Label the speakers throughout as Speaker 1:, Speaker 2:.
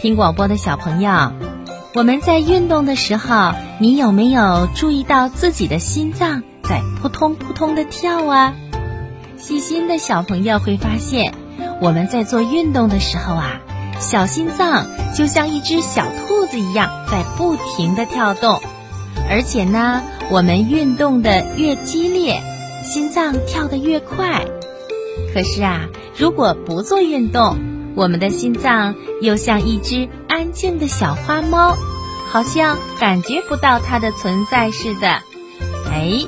Speaker 1: 听广播的小朋友，我们在运动的时候，你有没有注意到自己的心脏在扑通扑通的跳啊？细心的小朋友会发现，我们在做运动的时候啊，小心脏就像一只小兔子一样在不停的跳动，而且呢，我们运动的越激烈，心脏跳得越快。可是啊，如果不做运动，我们的心脏又像一只安静的小花猫，好像感觉不到它的存在似的。哎，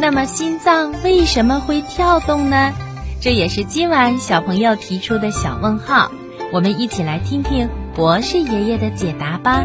Speaker 1: 那么心脏为什么会跳动呢？这也是今晚小朋友提出的小问号。我们一起来听听博士爷爷的解答吧。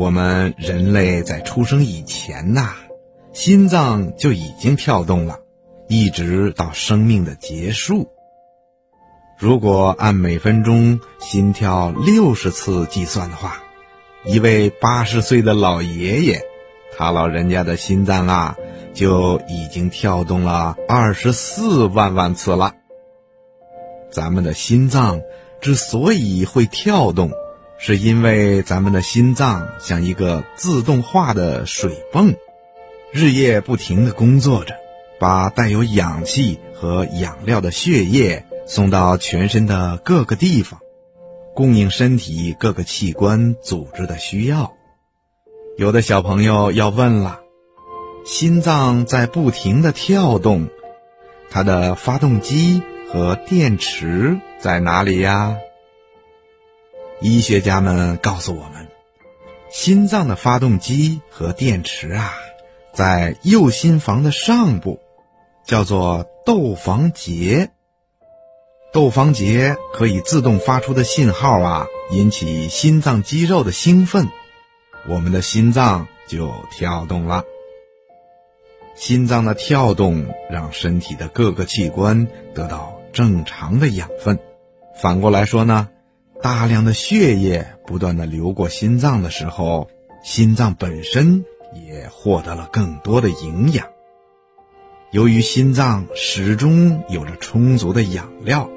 Speaker 2: 我们人类在出生以前呐，心脏就已经跳动了，一直到生命的结束。如果按每分钟心跳六十次计算的话，一位八十岁的老爷爷，他老人家的心脏啊，就已经跳动了二十四万万次了。咱们的心脏之所以会跳动，是因为咱们的心脏像一个自动化的水泵，日夜不停地工作着，把带有氧气和养料的血液送到全身的各个地方，供应身体各个器官组织的需要。有的小朋友要问了：心脏在不停地跳动，它的发动机和电池在哪里呀？医学家们告诉我们，心脏的发动机和电池啊，在右心房的上部，叫做窦房结。窦房结可以自动发出的信号啊，引起心脏肌肉的兴奋，我们的心脏就跳动了。心脏的跳动让身体的各个器官得到正常的养分，反过来说呢？大量的血液不断的流过心脏的时候，心脏本身也获得了更多的营养。由于心脏始终有着充足的养料，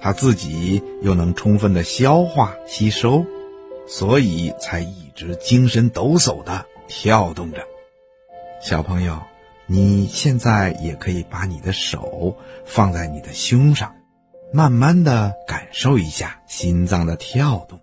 Speaker 2: 它自己又能充分的消化吸收，所以才一直精神抖擞的跳动着。小朋友，你现在也可以把你的手放在你的胸上。慢慢的感受一下心脏的跳动。